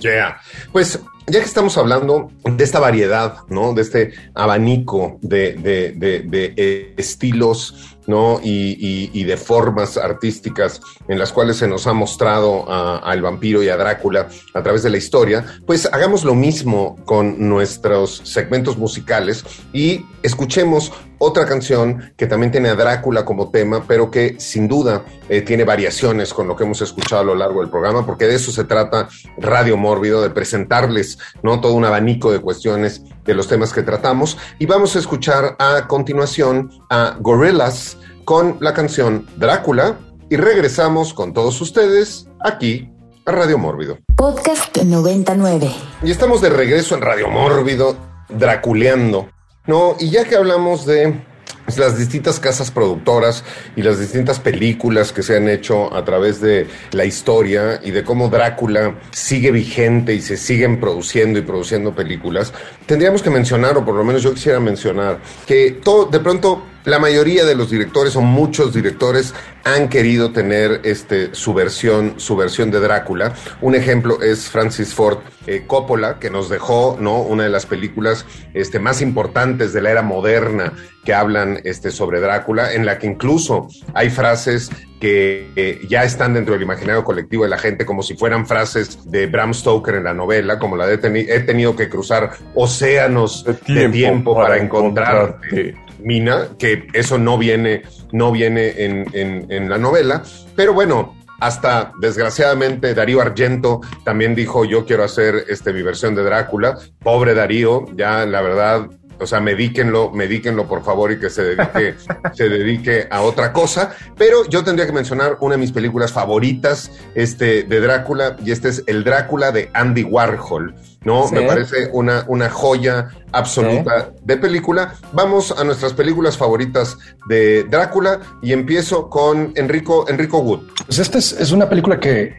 Ya, pues ya que estamos hablando de esta variedad, ¿no? De este abanico de, eh, estilos ¿no? Y, de formas artísticas en las cuales se nos ha mostrado al vampiro y a Drácula a través de la historia, pues hagamos lo mismo con nuestros segmentos musicales y escuchemos otra canción que también tiene a Drácula como tema, pero que sin duda eh, tiene variaciones con lo que hemos escuchado a lo largo del programa, porque de eso se trata Radio Mórbido, de presentarles ¿no? todo un abanico de cuestiones de los temas que tratamos. Y vamos a escuchar a continuación a Gorillaz con la canción Drácula y regresamos con todos ustedes aquí a Radio Mórbido. Podcast 99. Y estamos de regreso en Radio Mórbido, Draculeando. No, y ya que hablamos de pues, las distintas casas productoras y las distintas películas que se han hecho a través de la historia y de cómo Drácula sigue vigente y se siguen produciendo y produciendo películas, tendríamos que mencionar, o por lo menos yo quisiera mencionar, que todo, de pronto la mayoría de los directores o muchos directores han querido tener este, su, versión, su versión de Drácula. Un ejemplo es Francis Ford eh, Coppola, que nos dejó ¿no? una de las películas este, más importantes de la era moderna que hablan este, sobre Drácula, en la que incluso hay frases que eh, ya están dentro del imaginario colectivo de la gente como si fueran frases de Bram Stoker en la novela, como la de he tenido que cruzar océanos de tiempo, para, encontrarte Mina, que eso no viene, no viene en, la novela. Pero bueno, hasta desgraciadamente Darío Argento también dijo yo quiero hacer este mi versión de Drácula. Pobre Darío, ya la verdad o sea, medíquenlo, medíquenlo por favor y que se dedique, (laughs) se dedique a otra cosa. Pero yo tendría que mencionar una de mis películas favoritas este, de Drácula y este es El Drácula de Andy Warhol. ¿No? Me parece una, una joya absoluta de película. Vamos a nuestras películas favoritas de Drácula y empiezo con Enrico, Enrico Wood. Pues esta es, una película que,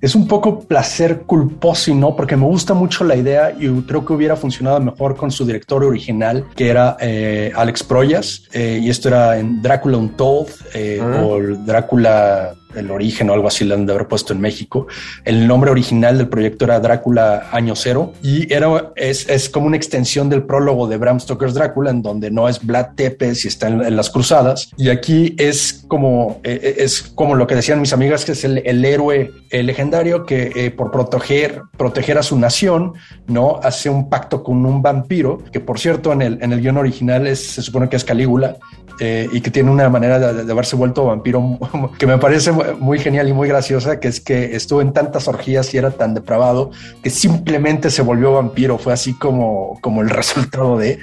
es un poco placer culposo no, porque me gusta mucho la idea y creo que hubiera funcionado mejor con su director original, que era eh, Alex Proyas, eh, y esto era en Drácula Untold eh, o Drácula el origen o algo así le han de haber puesto en México. El nombre original del proyecto era Drácula Año Cero y era, es, es como una extensión del prólogo de Bram Stoker's Drácula, en donde no es Vlad Tepes y está en, las cruzadas. Y aquí es como, eh, eh, es como lo que decían mis amigas, que es el, el héroe legendario que eh, por proteger, proteger a su nación, ¿no? Hace un pacto con un vampiro, que por cierto en el, en el guion original es, se supone que es Calígula, y que tiene una manera de, haberse vuelto vampiro que me parece muy genial y muy graciosa, que es que estuvo en tantas orgías y era tan depravado que simplemente se volvió vampiro. Fue así como, como el (laughs) resultado de,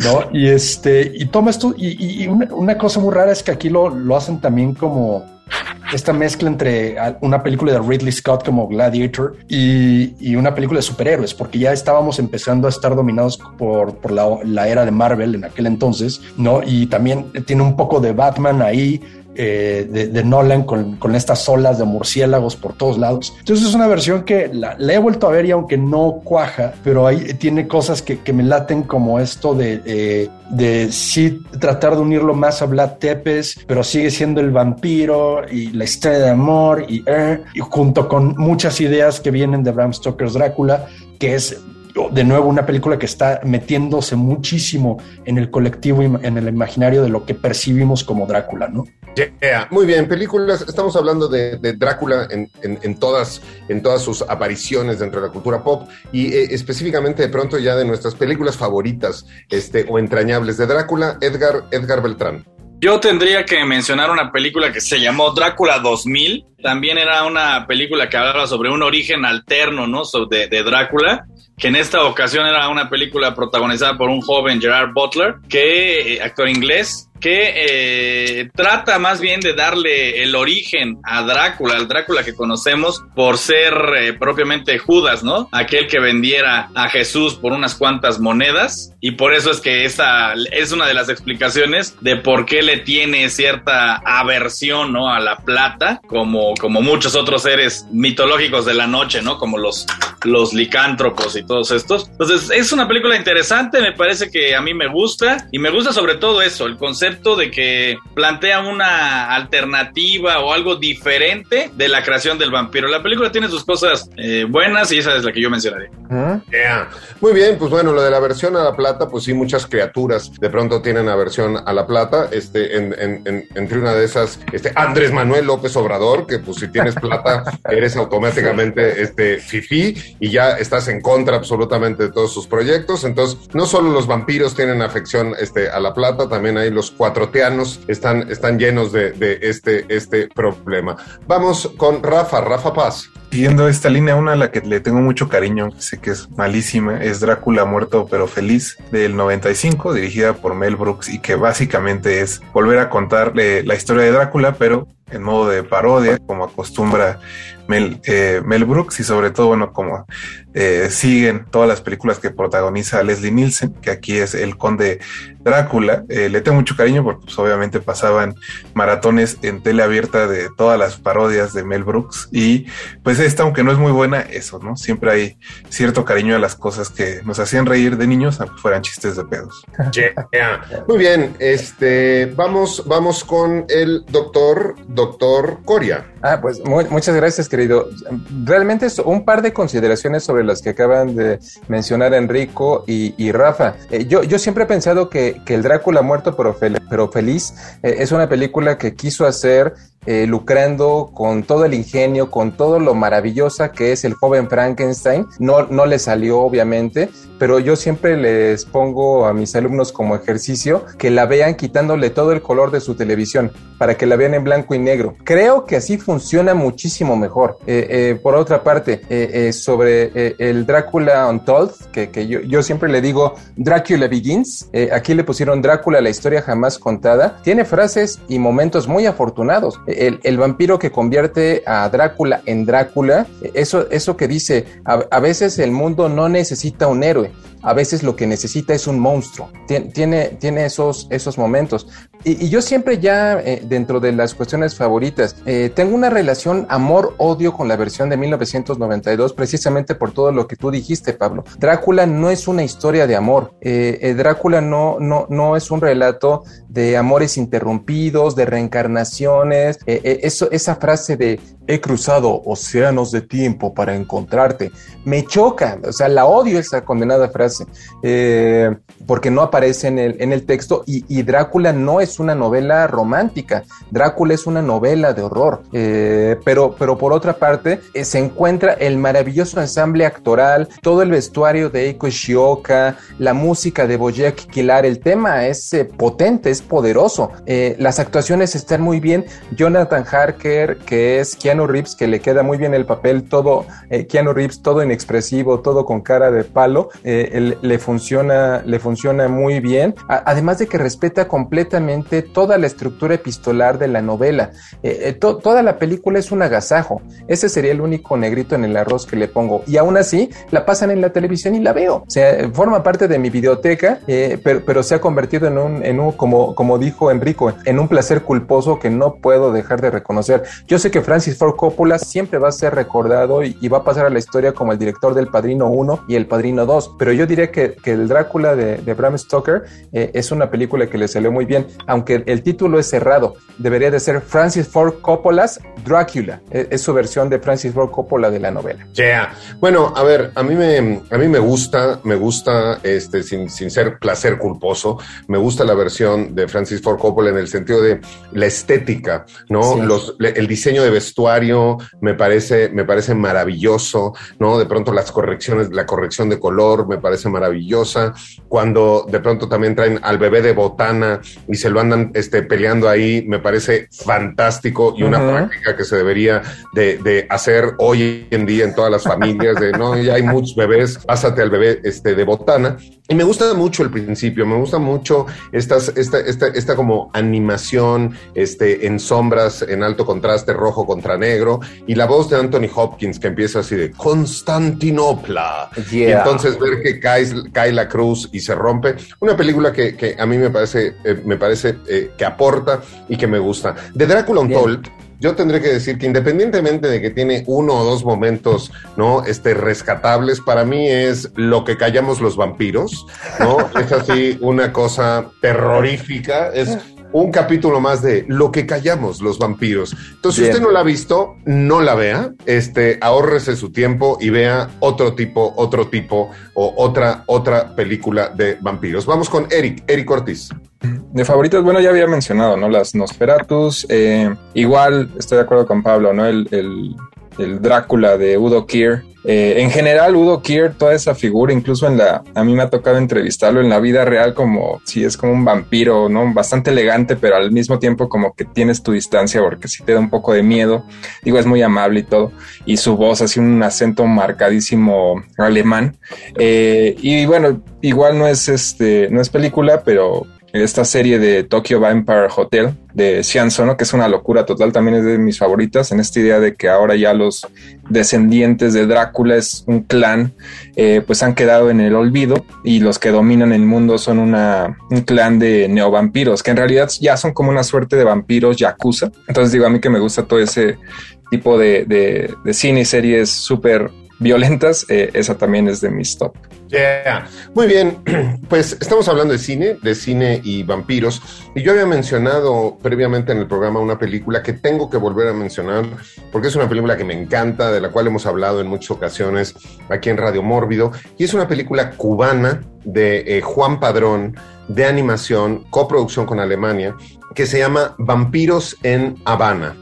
¿no? Y este, y toma esto, y, una, cosa muy rara es que aquí lo, lo hacen también como esta mezcla entre una película de Ridley Scott como Gladiator y, una película de superhéroes, porque ya estábamos empezando a estar dominados por, la, la, era de Marvel en aquel entonces, ¿no? Y también tiene un poco de Batman ahí, eh, de, Nolan con, con, estas olas de murciélagos por todos lados. Entonces es una versión que la, he vuelto a ver y aunque no cuaja, pero ahí tiene cosas que, que me laten como esto de, eh, de sí tratar de unirlo más a Vlad Tepes, pero sigue siendo el vampiro y la historia de amor y, eh, y junto con muchas ideas que vienen de Bram Stoker's Drácula, que es de nuevo una película que está metiéndose muchísimo en el colectivo, en el imaginario de lo que percibimos como Drácula, ¿no? Muy bien, películas, estamos hablando de, Drácula en, todas, en todas sus apariciones dentro de la cultura pop y eh, específicamente de pronto ya de nuestras películas favoritas este, o entrañables de Drácula, Edgar, Edgar Beltrán. Yo tendría que mencionar una película que se llamó Drácula 2000. También era una película que hablaba sobre un origen alterno, ¿no? de, de Drácula que en esta ocasión era una película protagonizada por un joven Gerard Butler, que actor inglés, que eh, trata más bien de darle el origen a Drácula, al Drácula que conocemos por ser eh, propiamente Judas, ¿no? Aquel que vendiera a Jesús por unas cuantas monedas y por eso es que esta es una de las explicaciones de por qué le tiene cierta aversión, ¿no? A la plata, como, como muchos otros seres mitológicos de la noche, ¿no? Como los, los licántropos y todos estos. Entonces, es una película interesante, me parece que a mí me gusta y me gusta sobre todo eso, el concepto de que plantea una alternativa o algo diferente de la creación del vampiro. La película tiene sus cosas eh, buenas y esa es la que yo mencionaré. Yeah. Muy bien, pues bueno, lo de la versión a la plata, pues sí, muchas criaturas de pronto tienen aversión a la plata. Este, en, en, en, entre una de esas, este Andrés Manuel López Obrador, que pues si tienes plata, (laughs) eres automáticamente este fifí y ya estás en contra absolutamente de todos sus proyectos. Entonces, no solo los vampiros tienen afección este, a la plata, también hay los cuatroteanos están, están llenos de, de, este, este problema. Vamos con Rafa, Rafa Paz. Siguiendo esta línea, una a la que le tengo mucho cariño, sé que es malísima, es Drácula muerto pero feliz del 95, dirigida por Mel Brooks y que básicamente es volver a contarle la historia de Drácula, pero en modo de parodia, como acostumbra Mel, eh, Mel Brooks y sobre todo, bueno, como eh, siguen todas las películas que protagoniza Leslie Nielsen, que aquí es el conde Drácula. Eh, le tengo mucho cariño porque pues, obviamente pasaban maratones en tele abierta de todas las parodias de Mel Brooks y pues esta, aunque no es muy buena, eso, ¿no? Siempre hay cierto cariño a las cosas que nos hacían reír de niños, aunque fueran chistes de pedos. Yeah. Muy bien, este, vamos, vamos con el doctor, doctor Coria. Ah, pues muy, muchas gracias, querido. Realmente es un par de consideraciones sobre las que acaban de mencionar Enrico y, y Rafa. Eh, yo, yo siempre he pensado que, que el Drácula muerto pero, fel pero feliz eh, es una película que quiso hacer eh, lucrando con todo el ingenio, con todo lo maravillosa que es el joven Frankenstein. No, no le salió, obviamente, pero yo siempre les pongo a mis alumnos como ejercicio que la vean quitándole todo el color de su televisión para que la vean en blanco y negro. Creo que así funciona muchísimo mejor. Eh, eh, por otra parte, eh, sobre el Drácula Untold, que, que yo, siempre le digo Drácula Begins, aquí le pusieron Drácula, la historia jamás contada. Tiene frases y momentos muy afortunados el, vampiro que convierte a Drácula en Drácula, eso, eso que dice, a, veces el mundo no necesita un héroe, a veces lo que necesita es un monstruo. Tien, tiene, tiene esos, esos momentos. Y, yo siempre ya, eh, dentro de las cuestiones favoritas, eh, tengo una relación amor-odio con la versión de 1992, precisamente por todo lo que tú dijiste, Pablo. Drácula no es una historia de amor. Eh, Drácula no, no, no es un relato de amores interrumpidos, de reencarnaciones. eso, esa frase de he cruzado océanos de tiempo para encontrarte, me choca. O sea, la odio esa condenada frase. Porque no aparece en el, en el texto y, Drácula no es una novela romántica. Drácula es una novela de horror. Eh, pero, pero por otra parte, eh, se encuentra el maravilloso ensamble actoral, todo el vestuario de Eiko Shioka, la música de Bojack Kilar. El tema es eh, potente, es poderoso. las actuaciones están muy bien. Jonathan Harker, que es Keanu Reeves, que le queda muy bien el papel, todo, Keanu Reeves, todo inexpresivo, todo con cara de palo, le funciona, le funciona funciona muy bien, además de que respeta completamente toda la estructura epistolar de la novela. Eh, eh, toda la película es un agasajo. Ese sería el único negrito en el arroz que le pongo. Y aún así, la pasan en la televisión y la veo. O sea, forma parte de mi videoteca, eh, pero, se ha convertido en un, en un como, como dijo Enrico, en un placer culposo que no puedo dejar de reconocer. Yo sé que Francis Ford Coppola siempre va a ser recordado y, va a pasar a la historia como el director del Padrino 1 y el Padrino 2, pero yo diría que el Drácula de, de Bram Stoker eh, es una película que le salió muy bien, aunque el título es cerrado. Debería de ser Francis Ford Coppola's Drácula. E, es, su versión de Francis Ford Coppola de la novela. Yeah. Bueno, a ver, a mí me, a mí me gusta, me gusta, este, sin, sin ser placer culposo, me gusta la versión de Francis Ford Coppola en el sentido de la estética, ¿no? Los, el diseño de vestuario me parece, me parece maravilloso, ¿no? De pronto las correcciones, la corrección de color me parece maravillosa. Cuando de pronto también traen al bebé de botana y se lo andan este, peleando ahí, me parece fantástico y una práctica que se debería de, de, hacer hoy en día en todas las familias, de no, ya hay muchos bebés, pásate al bebé este, de botana. Y me gusta mucho el principio, me gusta mucho estas, esta, esta, esta como animación este, en sombras, en alto contraste, rojo contra negro, y la voz de Anthony Hopkins que empieza así de Constantinopla. Y entonces ver que cae, cae, la cruz y se rompe. Una película que, que a mí me parece, eh, me parece eh, que aporta y que me gusta. De Drácula Untold yo tendré que decir que independientemente de que tiene uno o dos momentos, ¿no? Este, rescatables, para mí es lo que callamos los vampiros, ¿no? es así una cosa terrorífica, es un capítulo más de lo que callamos los vampiros. Entonces, si usted no la ha visto, no la vea, este, ahórrese su tiempo y vea otro tipo, otro tipo o otra, otra película de vampiros. Vamos con Eric, Eric Ortiz. De favoritos, bueno, ya había mencionado, ¿no? Las Nosferatus. Eh, igual estoy de acuerdo con Pablo, ¿no? El, el, el Drácula de Udo Kier. Eh, en general, Udo Kier, toda esa figura, incluso en la, a mí me ha tocado entrevistarlo en la vida real como si es como un vampiro, ¿no? Bastante elegante, pero al mismo tiempo como que tienes tu distancia porque si te da un poco de miedo. Digo, es muy amable y todo. Y su voz así un acento marcadísimo alemán. Eh, y bueno, igual no es este, no es película, pero esta serie de Tokyo Vampire Hotel de Xian Sono, que es una locura total, también es de mis favoritas, en esta idea de que ahora ya los descendientes de Drácula es un clan, eh, pues han quedado en el olvido y los que dominan el mundo son una, un clan de neovampiros, que en realidad ya son como una suerte de vampiros yakuza. Entonces digo, a mí que me gusta todo ese tipo de, de, cine y series súper violentas, eh, esa también es de mis top. Yeah. Muy bien, (clears throat) pues estamos hablando de cine, de cine y vampiros. Y yo había mencionado previamente en el programa una película que tengo que volver a mencionar porque es una película que me encanta, de la cual hemos hablado en muchas ocasiones aquí en Radio Mórbido. Y es una película cubana de eh, Juan Padrón de animación, coproducción con Alemania, que se llama Vampiros en Habana.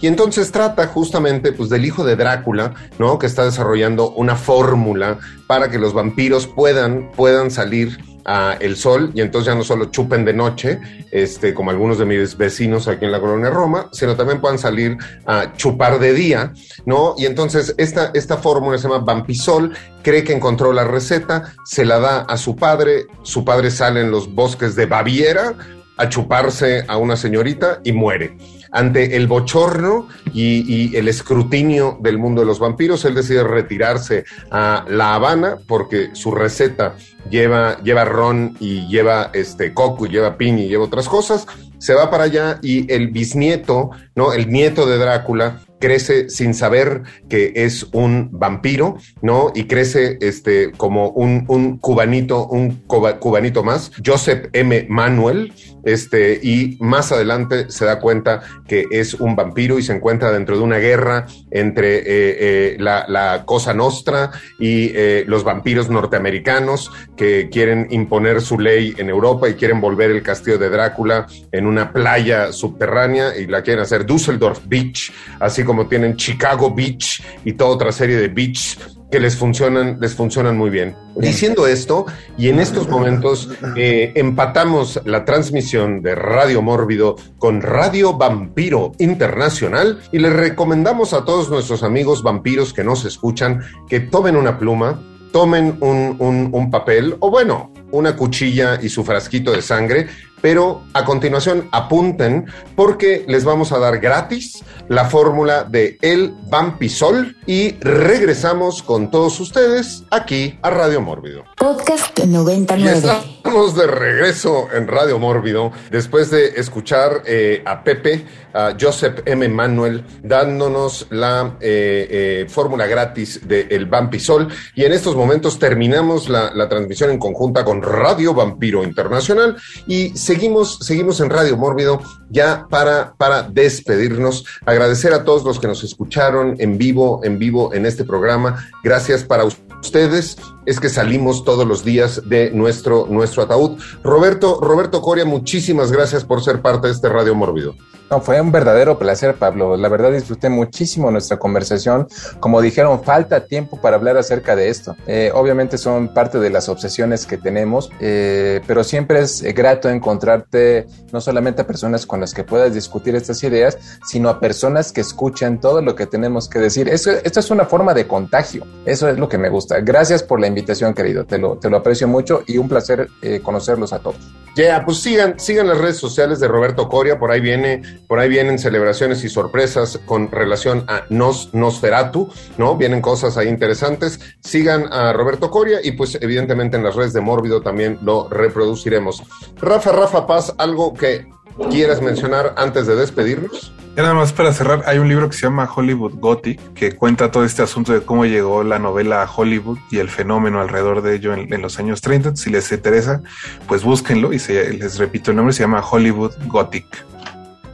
Y entonces trata justamente pues, del hijo de Drácula, ¿no? Que está desarrollando una fórmula para que los vampiros puedan, puedan salir a el sol y entonces ya no solo chupen de noche, este, como algunos de mis vecinos aquí en la colonia Roma, sino también puedan salir a chupar de día, ¿no? Y entonces esta, esta fórmula se llama Vampisol, cree que encontró la receta, se la da a su padre, su padre sale en los bosques de Baviera a chuparse a una señorita y muere ante el bochorno y, el escrutinio del mundo de los vampiros, él decide retirarse a La Habana porque su receta lleva, lleva ron y lleva este coco y lleva piña y lleva otras cosas. Se va para allá y el bisnieto, ¿no? El nieto de Drácula crece sin saber que es un vampiro, ¿no? Y crece este, como un, un cubanito, un cubanito más, Joseph M. Manuel, este, y más adelante se da cuenta que es un vampiro y se encuentra dentro de una guerra entre eh, eh, la, Cosa Nostra y eh, los vampiros norteamericanos que quieren imponer su ley en Europa y quieren volver el castillo de Drácula en una playa subterránea y la quieren hacer Düsseldorf Beach, así como tienen Chicago Beach y toda otra serie de beach que les funcionan, les funcionan muy bien. Diciendo esto, y en estos momentos eh, empatamos la transmisión de Radio Mórbido con Radio Vampiro Internacional y les recomendamos a todos nuestros amigos vampiros que nos escuchan que tomen una pluma, tomen un, un papel, o bueno, una cuchilla y su frasquito de sangre, pero a continuación apunten porque les vamos a dar gratis la fórmula de el Vampisol y regresamos con todos ustedes aquí a Radio Mórbido. Podcast Y 99. Estamos de regreso en Radio Mórbido después de escuchar eh, a Pepe, a Joseph M. Manuel, dándonos la eh, eh, fórmula gratis de El Vampisol. Y en estos momentos terminamos la, la transmisión en conjunta con Radio Vampiro Internacional y seguimos, seguimos en Radio Mórbido ya para, para despedirnos. Agradecer a todos los que nos escucharon en vivo, en vivo en este programa. Gracias para ustedes. Es que salimos todos los días de nuestro, nuestro ataúd. Roberto, Roberto Coria, muchísimas gracias por ser parte de este Radio Mórbido. No, fue un verdadero placer, Pablo. La verdad disfruté muchísimo nuestra conversación. Como dijeron, falta tiempo para hablar acerca de esto. Eh, obviamente son parte de las obsesiones que tenemos, eh, pero siempre es eh, grato encontrarte no solamente a personas con las que puedas discutir estas ideas, sino a personas que escuchan todo lo que tenemos que decir. Eso, esto es una forma de contagio. Eso es lo que me gusta. Gracias por la invitación, querido. Te lo, te lo aprecio mucho y un placer eh, conocerlos a todos. Ya, pues sigan, sigan las redes sociales de Roberto Coria, por ahí viene, por ahí vienen celebraciones y sorpresas con relación a Nos, Nosferatu, ¿no? Vienen cosas ahí interesantes. Sigan a Roberto Coria y pues evidentemente en las redes de Mórbido también lo reproduciremos. Rafa, Rafa Paz, algo que quieras mencionar antes de despedirnos. Ya nada más para cerrar, hay un libro que se llama Hollywood Gothic, que cuenta todo este asunto de cómo llegó la novela a Hollywood y el fenómeno alrededor de ello en, en los años 30. Si les interesa, pues búsquenlo y se, les repito el nombre, se llama Hollywood Gothic.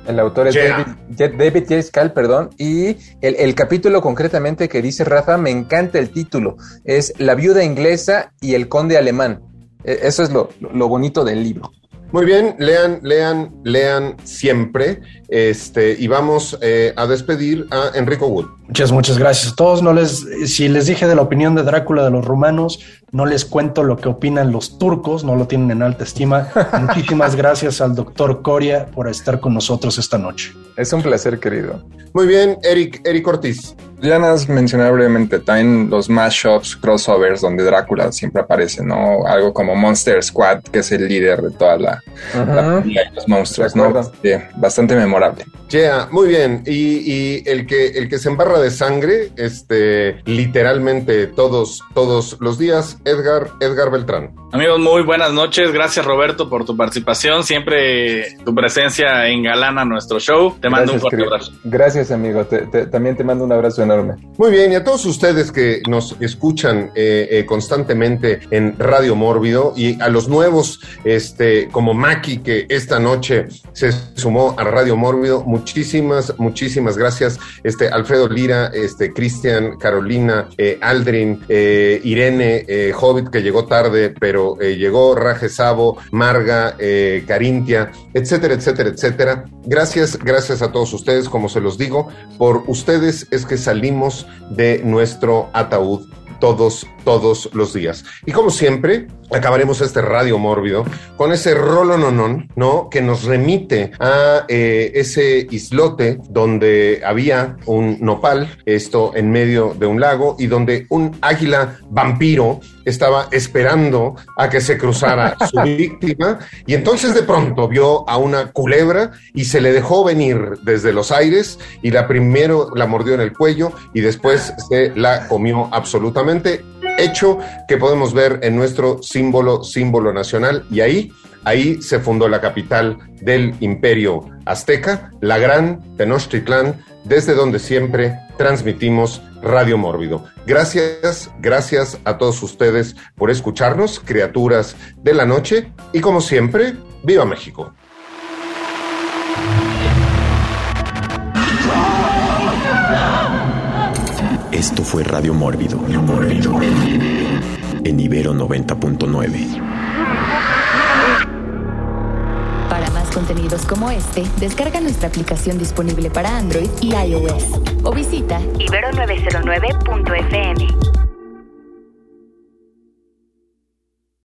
El autor es Yeah. David, J- David J. Skal, perdón, y el, el capítulo concretamente que dice Rafa, me encanta el título, es La viuda inglesa y el conde alemán. E- Eso es lo, lo bonito del libro. Muy bien, lean, lean, lean siempre. Este, y vamos eh, a despedir a Enrico Wood. Muchas, muchas gracias a todos. No les, si les dije de la opinión de Drácula de los rumanos, no les cuento lo que opinan los turcos, no lo tienen en alta estima. (laughs) Muchísimas gracias al doctor Coria por estar con nosotros esta noche. Es un placer, querido. Muy bien, Eric, Eric Ortiz. Ya nada más mencionar brevemente, también los mashups, crossovers, donde Drácula siempre aparece, ¿no? Algo como Monster Squad, que es el líder de toda la, la los monstruos, ¿no? bastante memorable. Yeah, muy bien. Y, y el que el que se embarra de sangre, este, literalmente todos, todos los días, Edgar, Edgar Beltrán. Amigos, muy buenas noches. Gracias, Roberto, por tu participación. Siempre tu presencia engalana nuestro show. Te mando un fuerte abrazo. Gracias, amigo. Te- te- también te mando un abrazo Muy bien, y a todos ustedes que nos escuchan eh, eh, constantemente en Radio Mórbido y a los nuevos, este, como Maki, que esta noche se sumó a Radio Mórbido, muchísimas, muchísimas gracias. Este, Alfredo Lira, este, Cristian, Carolina, eh, Aldrin, eh, Irene, Hobbit, que llegó tarde, pero llegó, Raje Sabo, Marga, Carintia, etcétera, etcétera, etcétera. Gracias, gracias a todos ustedes, como se los digo, por ustedes es que salimos de nuestro ataúd todos, todos los días. Y como siempre, acabaremos este radio mórbido con ese rolo nonón, ¿no? Que nos remite a eh, ese islote donde había un nopal, esto en medio de un lago, y donde un águila vampiro estaba esperando a que se cruzara (laughs) su víctima, y entonces de pronto vio a una culebra y se le dejó venir desde los aires, y la primero la mordió en el cuello y después se la comió absolutamente, hecho que podemos ver en nuestro símbolo, símbolo nacional, y ahí, ahí se fundó la capital del imperio azteca, la gran Tenochtitlán, desde donde siempre transmitimos Radio Mórbido. Gracias, gracias a todos ustedes por escucharnos, criaturas de la noche, y como siempre, viva México. Esto fue Radio Mórbido. Mórbido. En Ibero 90.9. Para más contenidos como este, descarga nuestra aplicación disponible para Android y iOS o visita Ibero909.fm.